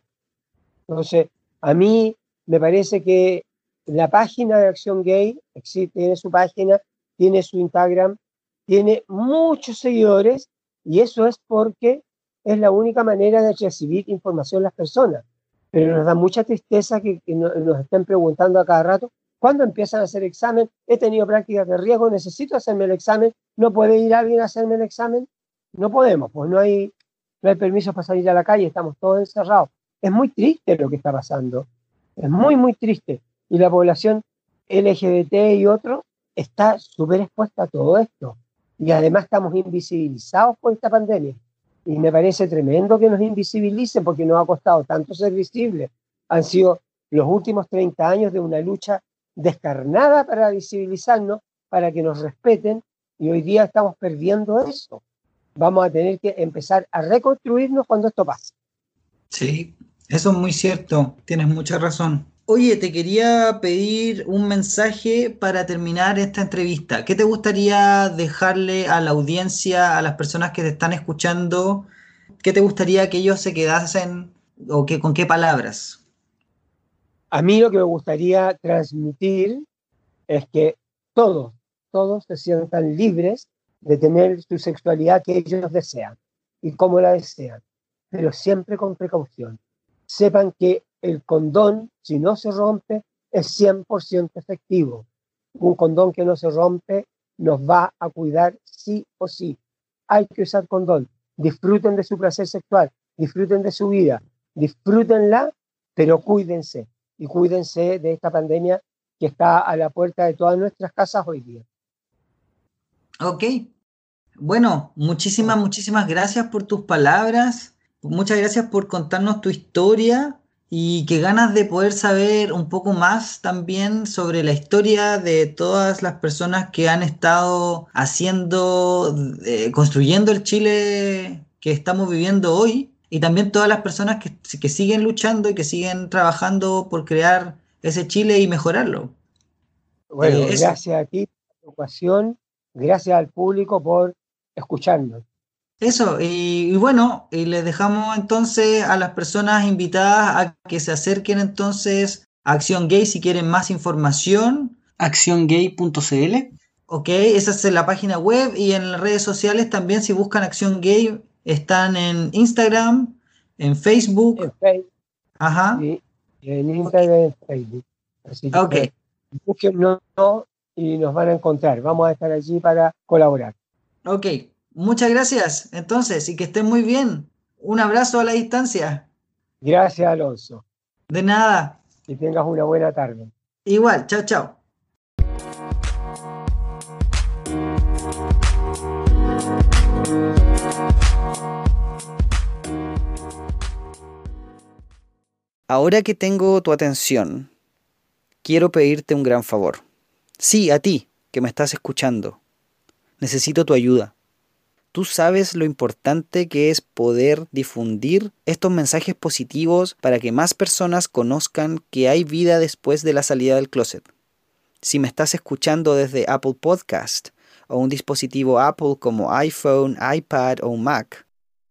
Entonces, a mí me parece que la página de Acción Gay existe, tiene su página, tiene su Instagram, tiene muchos seguidores y eso es porque es la única manera de recibir información las personas. Pero nos da mucha tristeza que, nos estén preguntando a cada rato, ¿cuándo empiezan a hacer examen? He tenido prácticas de riesgo, necesito hacerme el examen, ¿no puede ir alguien a hacerme el examen? No podemos, pues no hay, no permisos para salir a la calle, estamos todos encerrados. Es muy triste lo que está pasando, es muy, muy triste. Y la población LGBT y otros está súper expuesta a todo esto. Y además estamos invisibilizados por esta pandemia. Y me parece tremendo que nos invisibilicen porque nos ha costado tanto ser visibles. Han sido los últimos 30 años de una lucha descarnada para visibilizarnos, para que nos respeten, y hoy día estamos perdiendo eso vamos a tener que empezar a reconstruirnos cuando esto pase. Sí, eso es muy cierto, tienes mucha razón. Oye, te quería pedir un mensaje para terminar esta entrevista. ¿Qué te gustaría dejarle a la audiencia, a las personas que te están escuchando? ¿Qué te gustaría que ellos se quedasen o que, con qué palabras? A mí lo que me gustaría transmitir es que todos, todos se sientan libres de tener su sexualidad que ellos desean y como la desean, pero siempre con precaución. Sepan que el condón, si no se rompe, es 100% efectivo. Un condón que no se rompe nos va a cuidar sí o sí. Hay que usar condón. Disfruten de su placer sexual, disfruten de su vida, disfrútenla, pero cuídense y cuídense de esta pandemia que está a la puerta de todas nuestras casas hoy día. Ok. Bueno, muchísimas, muchísimas gracias por tus palabras. Muchas gracias por contarnos tu historia y qué ganas de poder saber un poco más también sobre la historia de todas las personas que han estado haciendo, eh, construyendo el Chile que estamos viviendo hoy y también todas las personas que, que siguen luchando y que siguen trabajando por crear ese Chile y mejorarlo. Bueno, eh, gracias a ti por tu ocasión Gracias al público por escucharnos. Eso, y, bueno, y les dejamos entonces a las personas invitadas a que se acerquen entonces a Acción Gay si quieren más información. Acciongay.cl. Ok, esa es la página web y en las redes sociales también si buscan Acción Gay están en Instagram, en Facebook. En Facebook. Ajá. en Instagram y en Facebook. Así que y nos van a encontrar. Vamos a estar allí para colaborar. Ok, muchas gracias entonces y que estén muy bien. Un abrazo a la distancia. Gracias, Alonso. De nada. Que tengas una buena tarde. Igual, chao, chao. Ahora que tengo tu atención, quiero pedirte un gran favor. Sí, a ti, que me estás escuchando. Necesito tu ayuda. Tú sabes lo importante que es poder difundir estos mensajes positivos para que más personas conozcan que hay vida después de la salida del closet. Si me estás escuchando desde Apple Podcast o un dispositivo Apple como iPhone, iPad o Mac,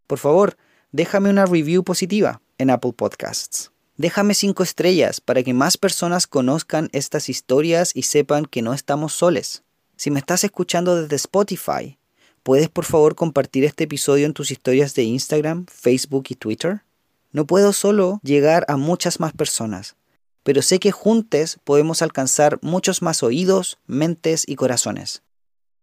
por favor, déjame una review positiva en Apple Podcasts. Déjame cinco estrellas para que más personas conozcan estas historias y sepan que no estamos soles. Si me estás escuchando desde Spotify, ¿puedes por favor compartir este episodio en tus historias de Instagram, Facebook y Twitter? No puedo solo llegar a muchas más personas, pero sé que juntos podemos alcanzar muchos más oídos, mentes y corazones.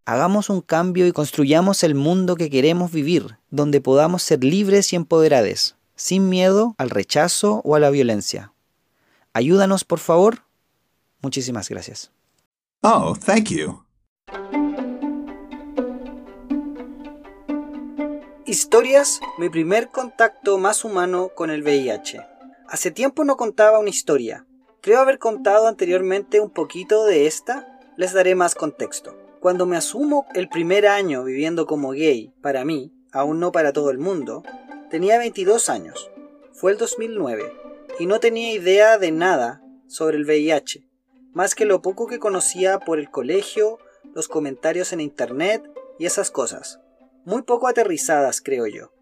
Hagamos un cambio y construyamos el mundo que queremos vivir, donde podamos ser libres y empoderados sin miedo al rechazo o a la violencia. Ayúdanos, por favor. Muchísimas gracias. Oh, thank you. Historias, mi primer contacto más humano con el VIH. Hace tiempo no contaba una historia. Creo haber contado anteriormente un poquito de esta. Les daré más contexto. Cuando me asumo el primer año viviendo como gay, para mí, aún no para todo el mundo, Tenía 22 años. Fue el 2009 y no tenía idea de nada sobre el VIH, más que lo poco que conocía por el colegio, los comentarios en internet y esas cosas. Muy poco aterrizadas, creo yo.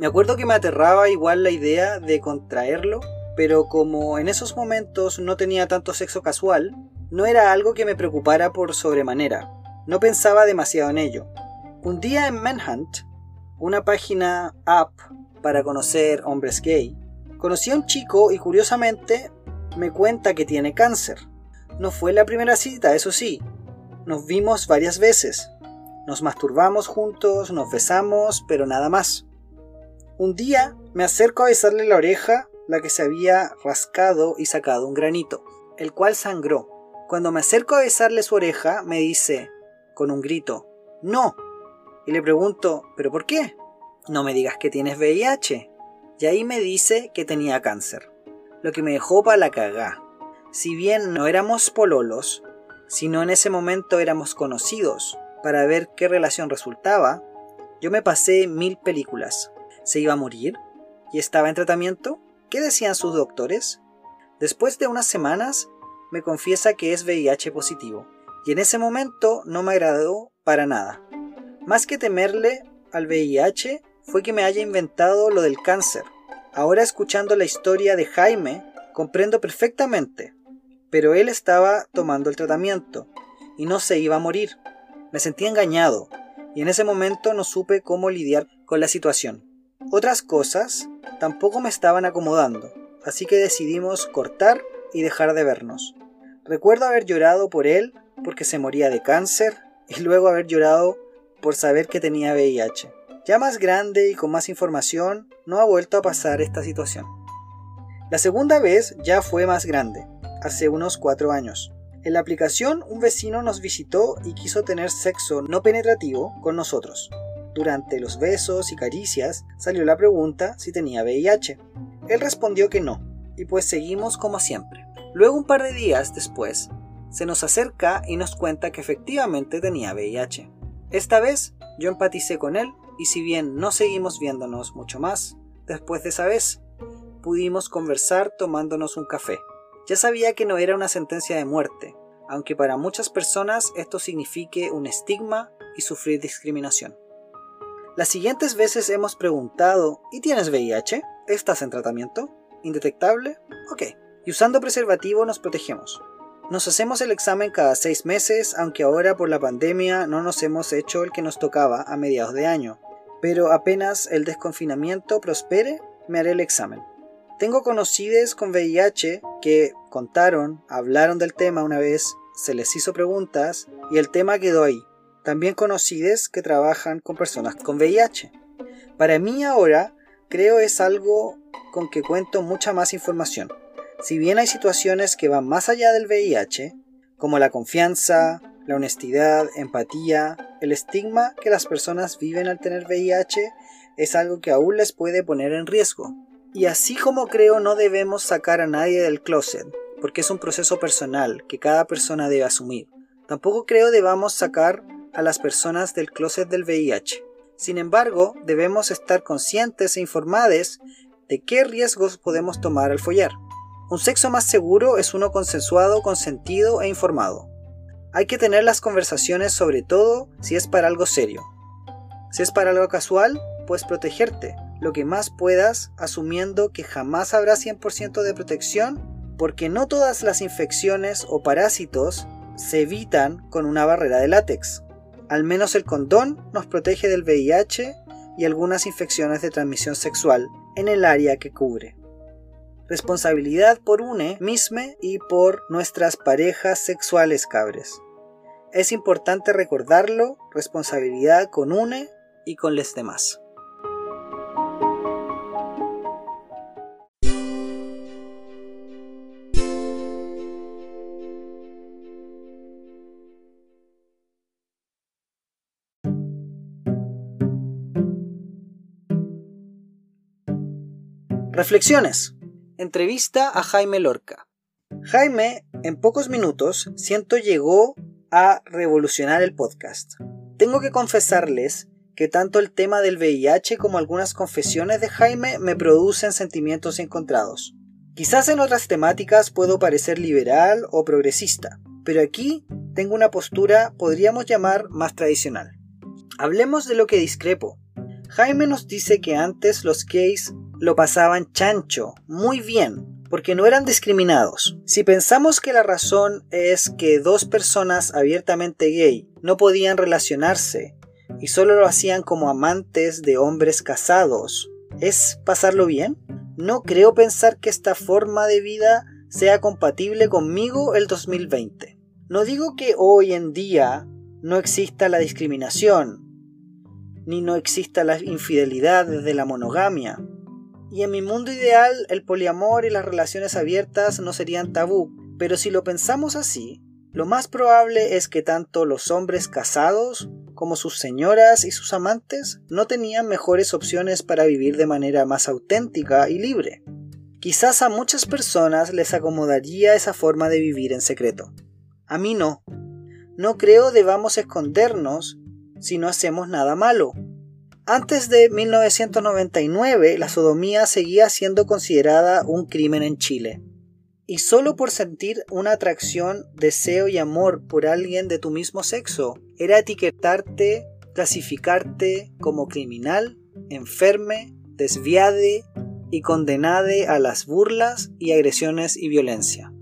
Me acuerdo que me aterraba igual la idea de contraerlo, pero como en esos momentos no tenía tanto sexo casual, no era algo que me preocupara por sobremanera. No pensaba demasiado en ello. Un día en Manhunt, una página app para conocer hombres gay, conocí a un chico y curiosamente me cuenta que tiene cáncer. No fue la primera cita, eso sí. Nos vimos varias veces. Nos masturbamos juntos, nos besamos, pero nada más. Un día me acerco a besarle la oreja, la que se había rascado y sacado un granito, el cual sangró. Cuando me acerco a besarle su oreja, me dice, con un grito, ¡No! Y le pregunto, ¿pero por qué? No me digas que tienes VIH. Y ahí me dice que tenía cáncer. Lo que me dejó para la cagá. Si bien no éramos pololos, sino en ese momento éramos conocidos para ver qué relación resultaba, yo me pasé mil películas. ¿Se iba a morir? ¿Y estaba en tratamiento? ¿Qué decían sus doctores? Después de unas semanas, me confiesa que es VIH positivo. Y en ese momento no me agradó para nada. Más que temerle al VIH, fue que me haya inventado lo del cáncer. Ahora escuchando la historia de Jaime, comprendo perfectamente. Pero él estaba tomando el tratamiento y no se iba a morir. Me sentí engañado y en ese momento no supe cómo lidiar con la situación. Otras cosas tampoco me estaban acomodando, así que decidimos cortar y dejar de vernos. Recuerdo haber llorado por él porque se moría de cáncer y luego haber llorado por saber que tenía VIH. Ya más grande y con más información, no ha vuelto a pasar esta situación. La segunda vez ya fue más grande, hace unos cuatro años. En la aplicación un vecino nos visitó y quiso tener sexo no penetrativo con nosotros. Durante los besos y caricias salió la pregunta si tenía VIH. Él respondió que no, y pues seguimos como siempre. Luego un par de días después, se nos acerca y nos cuenta que efectivamente tenía VIH. Esta vez yo empaticé con él y si bien no seguimos viéndonos mucho más, después de esa vez, pudimos conversar tomándonos un café. Ya sabía que no era una sentencia de muerte, aunque para muchas personas esto signifique un estigma y sufrir discriminación. Las siguientes veces hemos preguntado, ¿y tienes VIH? ¿Estás en tratamiento? ¿Indetectable? Ok. Y usando preservativo nos protegemos. Nos hacemos el examen cada seis meses, aunque ahora por la pandemia no nos hemos hecho el que nos tocaba a mediados de año. Pero apenas el desconfinamiento prospere, me haré el examen. Tengo conocidos con VIH que contaron, hablaron del tema una vez, se les hizo preguntas y el tema quedó ahí. También conocidos que trabajan con personas con VIH. Para mí ahora creo es algo con que cuento mucha más información. Si bien hay situaciones que van más allá del VIH, como la confianza, la honestidad, empatía, el estigma que las personas viven al tener VIH es algo que aún les puede poner en riesgo. Y así como creo no debemos sacar a nadie del closet, porque es un proceso personal que cada persona debe asumir. Tampoco creo debamos sacar a las personas del closet del VIH. Sin embargo, debemos estar conscientes e informados de qué riesgos podemos tomar al follar. Un sexo más seguro es uno consensuado, consentido e informado. Hay que tener las conversaciones sobre todo si es para algo serio. Si es para algo casual, puedes protegerte, lo que más puedas, asumiendo que jamás habrá 100% de protección, porque no todas las infecciones o parásitos se evitan con una barrera de látex. Al menos el condón nos protege del VIH y algunas infecciones de transmisión sexual en el área que cubre. Responsabilidad por UNE, MISME y por nuestras parejas sexuales cabres. Es importante recordarlo, responsabilidad con UNE y con los demás. Reflexiones. Entrevista a Jaime Lorca. Jaime, en pocos minutos, siento llegó a revolucionar el podcast. Tengo que confesarles que tanto el tema del VIH como algunas confesiones de Jaime me producen sentimientos encontrados. Quizás en otras temáticas puedo parecer liberal o progresista, pero aquí tengo una postura podríamos llamar más tradicional. Hablemos de lo que discrepo. Jaime nos dice que antes los gays lo pasaban chancho, muy bien, porque no eran discriminados. Si pensamos que la razón es que dos personas abiertamente gay no podían relacionarse y solo lo hacían como amantes de hombres casados, ¿es pasarlo bien? No creo pensar que esta forma de vida sea compatible conmigo el 2020. No digo que hoy en día no exista la discriminación, ni no exista la infidelidad desde la monogamia, y en mi mundo ideal, el poliamor y las relaciones abiertas no serían tabú, pero si lo pensamos así, lo más probable es que tanto los hombres casados como sus señoras y sus amantes no tenían mejores opciones para vivir de manera más auténtica y libre. Quizás a muchas personas les acomodaría esa forma de vivir en secreto. A mí no. No creo debamos escondernos si no hacemos nada malo, antes de 1999, la sodomía seguía siendo considerada un crimen en Chile. Y solo por sentir una atracción, deseo y amor por alguien de tu mismo sexo, era etiquetarte, clasificarte como criminal, enferme, desviade y condenade a las burlas y agresiones y violencia.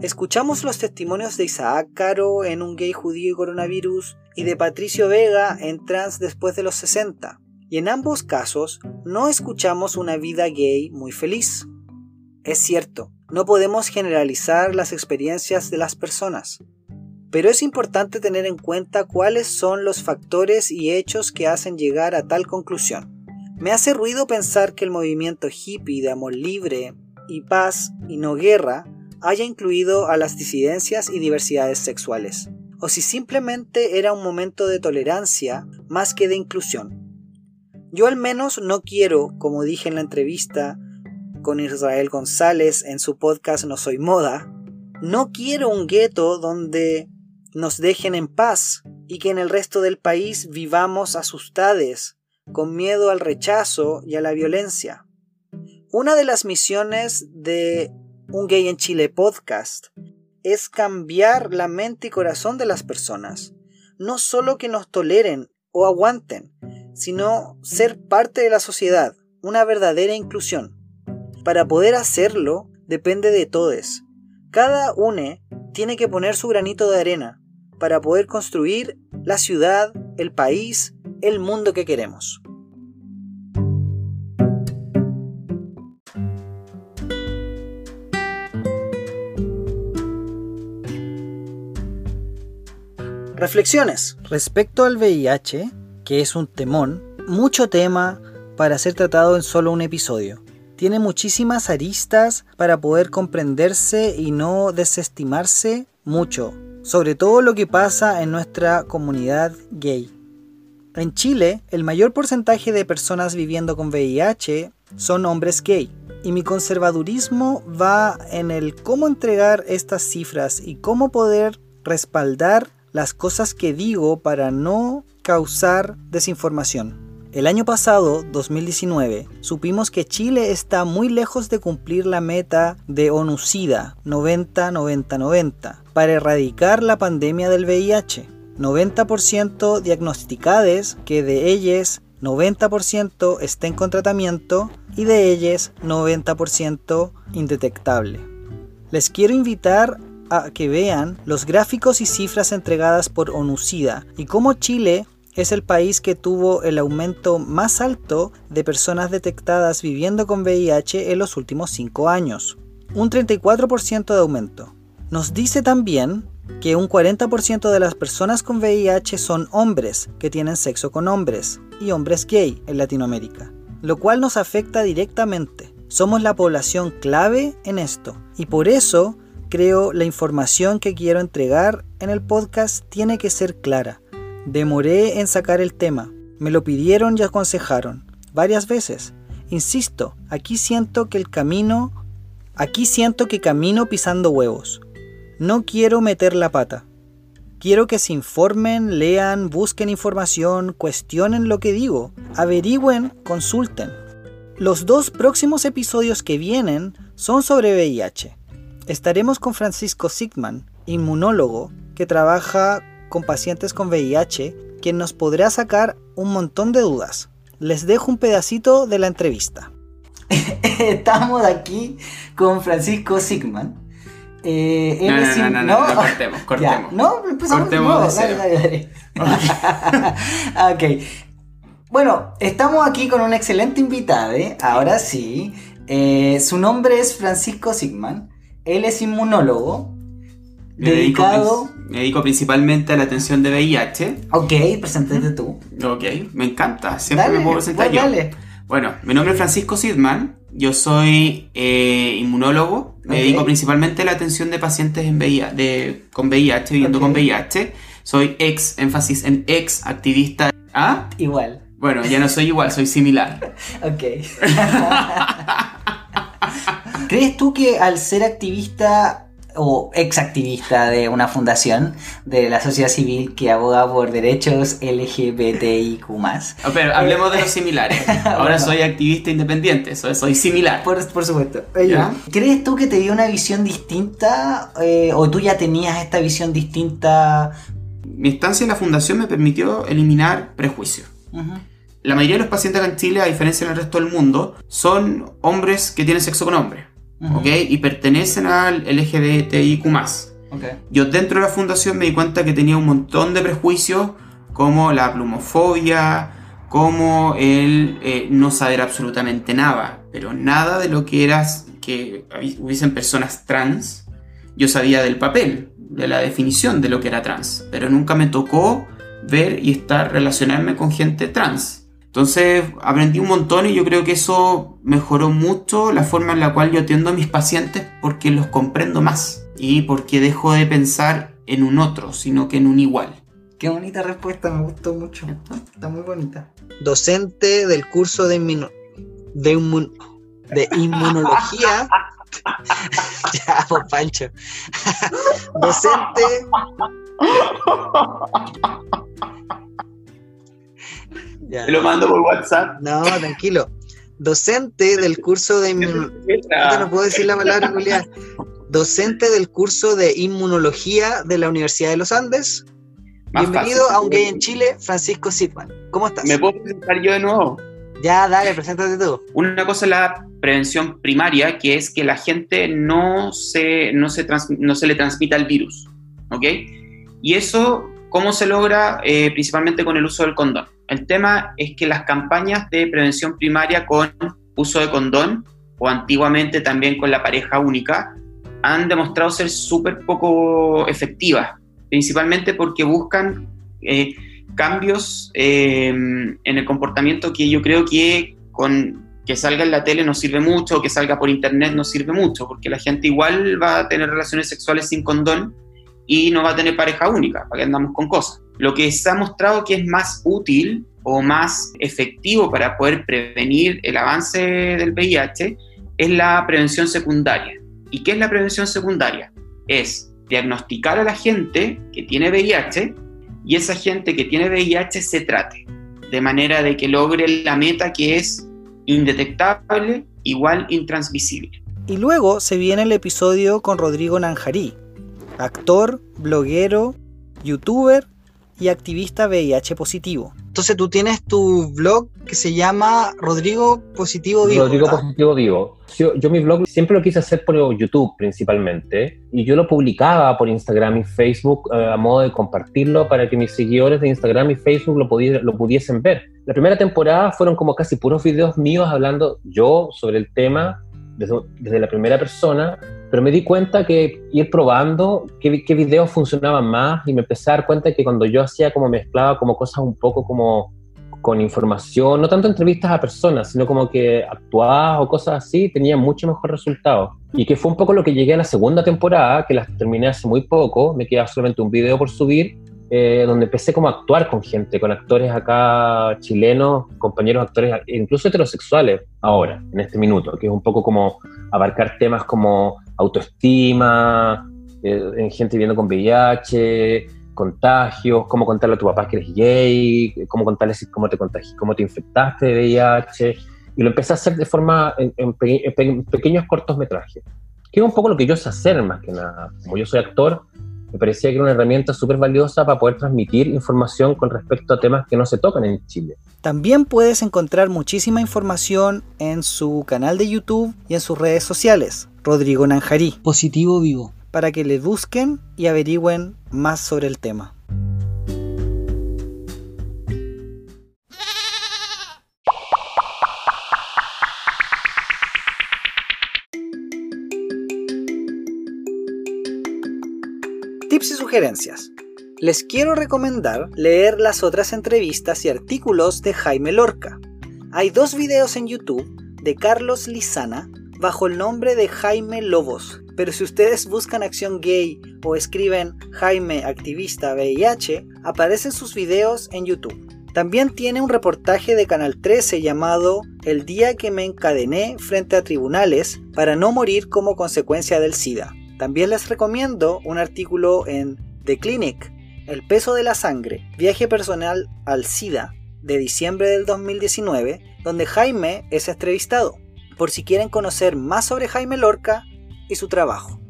Escuchamos los testimonios de Isaac Caro en Un gay judío y coronavirus y de Patricio Vega en Trans después de los 60 y en ambos casos no escuchamos una vida gay muy feliz. Es cierto, no podemos generalizar las experiencias de las personas, pero es importante tener en cuenta cuáles son los factores y hechos que hacen llegar a tal conclusión. Me hace ruido pensar que el movimiento hippie de amor libre y paz y no guerra haya incluido a las disidencias y diversidades sexuales, o si simplemente era un momento de tolerancia más que de inclusión. Yo al menos no quiero, como dije en la entrevista con Israel González en su podcast No Soy Moda, no quiero un gueto donde nos dejen en paz y que en el resto del país vivamos asustades, con miedo al rechazo y a la violencia. Una de las misiones de Un Gay en Chile podcast es cambiar la mente y corazón de las personas, no solo que nos toleren o aguanten, sino ser parte de la sociedad, una verdadera inclusión. Para poder hacerlo depende de todos. Cada une tiene que poner su granito de arena para poder construir la ciudad, el país, el mundo que queremos. Reflexiones respecto al VIH, que es un temón, mucho tema para ser tratado en solo un episodio. Tiene muchísimas aristas para poder comprenderse y no desestimarse mucho, sobre todo lo que pasa en nuestra comunidad gay. En Chile, el mayor porcentaje de personas viviendo con VIH son hombres gay, y mi conservadurismo va en el cómo entregar estas cifras y cómo poder respaldar las cosas que digo para no causar desinformación. El año pasado, 2019, supimos que Chile está muy lejos de cumplir la meta de ONUCIDA 90-90-90 para erradicar la pandemia del VIH. 90% diagnosticadas, que de ellas 90% estén con tratamiento y de ellas 90% indetectable. Les quiero invitar a que vean los gráficos y cifras entregadas por ONUCIDA y cómo Chile es el país que tuvo el aumento más alto de personas detectadas viviendo con VIH en los últimos 5 años. Un 34% de aumento. Nos dice también que un 40% de las personas con VIH son hombres que tienen sexo con hombres y hombres gay en Latinoamérica, lo cual nos afecta directamente. Somos la población clave en esto y por eso creo la información que quiero entregar en el podcast tiene que ser clara. Demoré en sacar el tema, me lo pidieron y aconsejaron varias veces. Insisto, aquí siento que el camino, aquí siento que camino pisando huevos. No quiero meter la pata. Quiero que se informen, lean, busquen información, cuestionen lo que digo, averigüen, consulten. Los dos próximos episodios que vienen son sobre VIH. Estaremos con Francisco Sigman, inmunólogo que trabaja con pacientes con VIH, quien nos podrá sacar un montón de dudas. Les dejo un pedacito de la entrevista. Estamos aquí con Francisco Sigman. Eh, no, no, no, no, no, cortemos, cortemos. no, empezamos cortemos dale, dale, dale. ok. Bueno, estamos aquí con un excelente invitado, ¿eh? ahora sí. Eh, su nombre es Francisco Sigman. Él es inmunólogo, me dedicado... Dedico, me dedico principalmente a la atención de VIH. Ok, preséntate tú. Ok, me encanta, siempre me puedo presentar yo. Bueno, mi nombre es Francisco Sidman, yo soy eh, inmunólogo, me dedico principalmente a la atención de pacientes en VIH, de, con VIH, viviendo con VIH. Soy ex, énfasis en ex activista. ¿Ah? Igual. Bueno, ya no soy igual, soy similar. ok. ¿Crees tú que al ser activista o ex activista de una fundación de la sociedad civil que aboga por derechos LGBTIQ. Oh, pero hablemos de los similares. Ahora soy activista independiente, soy, soy similar. Por, supuesto. ¿Crees tú que te dio una visión distinta eh, o tú ya tenías esta visión distinta? Mi estancia en la fundación me permitió eliminar prejuicios. La mayoría de los pacientes en Chile, a diferencia del resto del mundo, son hombres que tienen sexo con hombres. Y pertenecen al LGBTIQ+. Yo dentro de la fundación me di cuenta que tenía un montón de prejuicios como la plumofobia, como el eh, no saber absolutamente nada, pero nada de lo que eras que hubiesen personas trans, yo sabía del papel, de la definición de lo que era trans, pero nunca me tocó ver y estar relacionarme con gente trans. Entonces aprendí un montón y yo creo que eso mejoró mucho la forma en la cual yo atiendo a mis pacientes porque los comprendo más y porque dejo de pensar en un otro, sino que en un igual. Qué bonita respuesta, me gustó mucho. Está muy bonita. Docente del curso de, de, de inmunología. ya, pues Pancho. Docente te lo mando por WhatsApp. No, tranquilo. Docente del curso de. No puedo decir la palabra, Julián. Docente del curso de inmunología de la Universidad de los Andes. Bienvenido a Un Gay en Chile, Francisco Sidman. ¿Cómo estás? ¿Me puedo presentar yo de nuevo? Ya, dale, preséntate tú. Una cosa es la prevención primaria, que es que la gente no se, no se, no se le transmita el virus, ¿ok? Y eso, ¿cómo se logra? Eh, principalmente con el uso del condón. El tema es que las campañas de prevención primaria con uso de condón, o antiguamente también con la pareja única, han demostrado ser súper poco efectivas, principalmente porque buscan... Eh, cambios eh, en el comportamiento que yo creo que con que salga en la tele no sirve mucho, que salga por internet no sirve mucho, porque la gente igual va a tener relaciones sexuales sin condón y no va a tener pareja única, para que andamos con cosas. Lo que se ha mostrado que es más útil o más efectivo para poder prevenir el avance del VIH es la prevención secundaria. ¿Y qué es la prevención secundaria? Es diagnosticar a la gente que tiene VIH y esa gente que tiene VIH se trate, de manera de que logre la meta que es indetectable, igual intransmisible. Y luego se viene el episodio con Rodrigo Nanjarí, actor, bloguero, youtuber y activista VIH positivo. Entonces tú tienes tu blog que se llama Rodrigo Positivo Vivo. Rodrigo Positivo Vivo. Yo, mi blog siempre lo quise hacer por YouTube principalmente y yo lo publicaba por Instagram y Facebook eh, a modo de compartirlo para que mis seguidores de Instagram y Facebook lo, lo pudiesen ver. La primera temporada fueron como casi puros videos míos hablando yo sobre el tema desde, la primera persona, pero me di cuenta que ir probando qué, qué, videos funcionaban más y me empecé a dar cuenta que cuando yo hacía como mezclaba como cosas un poco como con información, no tanto entrevistas a personas, sino como que actuaba o cosas así, tenía mucho mejor resultado. Y que fue un poco lo que llegué a la segunda temporada, que la terminé hace muy poco, me queda solamente un video por subir, eh, donde empecé como a actuar con gente, con actores acá chilenos, compañeros actores, incluso heterosexuales ahora, en este minuto, que es un poco como abarcar temas como autoestima, eh, en gente viviendo con VIH, contagios, cómo contarle a tu papá que eres gay, cómo contarle cómo te cómo te infectaste de VIH, y lo empecé a hacer de forma en, en pequeños cortometrajes, que es un poco lo que yo sé hacer más que nada, como yo soy actor, me parecía que era una herramienta súper valiosa para poder transmitir información con respecto a temas que no se tocan en Chile. También puedes encontrar muchísima información en su canal de YouTube y en sus redes sociales, Rodrigo Nanjarí. Positivo Vivo. Para que le busquen y averigüen más sobre el tema. Tips y sugerencias. Les quiero recomendar leer las otras entrevistas y artículos de Jaime Lorca. Hay dos videos en YouTube de Carlos Lizana bajo el nombre de Jaime Lobos, pero si ustedes buscan acción gay o escriben Jaime Activista VIH, aparecen sus videos en YouTube. También tiene un reportaje de Canal 13 llamado El día que me encadené frente a tribunales para no morir como consecuencia del SIDA. También les recomiendo un artículo en The Clinic, El peso de la sangre, viaje personal al SIDA, de diciembre del 2019, donde Jaime es entrevistado, por si quieren conocer más sobre Jaime Lorca y su trabajo.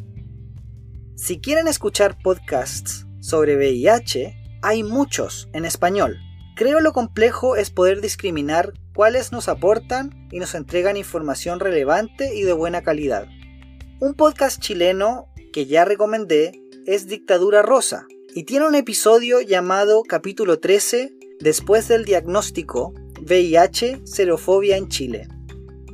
Si quieren escuchar podcasts sobre VIH, hay muchos en español. Creo lo complejo es poder discriminar cuáles nos aportan y nos entregan información relevante y de buena calidad. Un podcast chileno que ya recomendé es Dictadura Rosa y tiene un episodio llamado Capítulo 13 Después del diagnóstico VIH, Serofobia en Chile.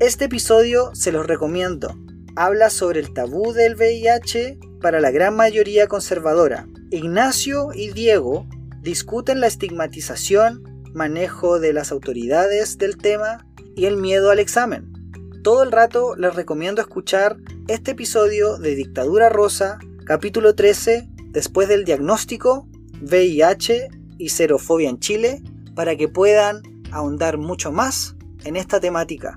Este episodio se los recomiendo. Habla sobre el tabú del VIH para la gran mayoría conservadora. Ignacio y Diego discuten la estigmatización, manejo de las autoridades del tema y el miedo al examen. Todo el rato les recomiendo escuchar este episodio de Dictadura Rosa, capítulo 13, después del diagnóstico, VIH y xerofobia en Chile, para que puedan ahondar mucho más en esta temática.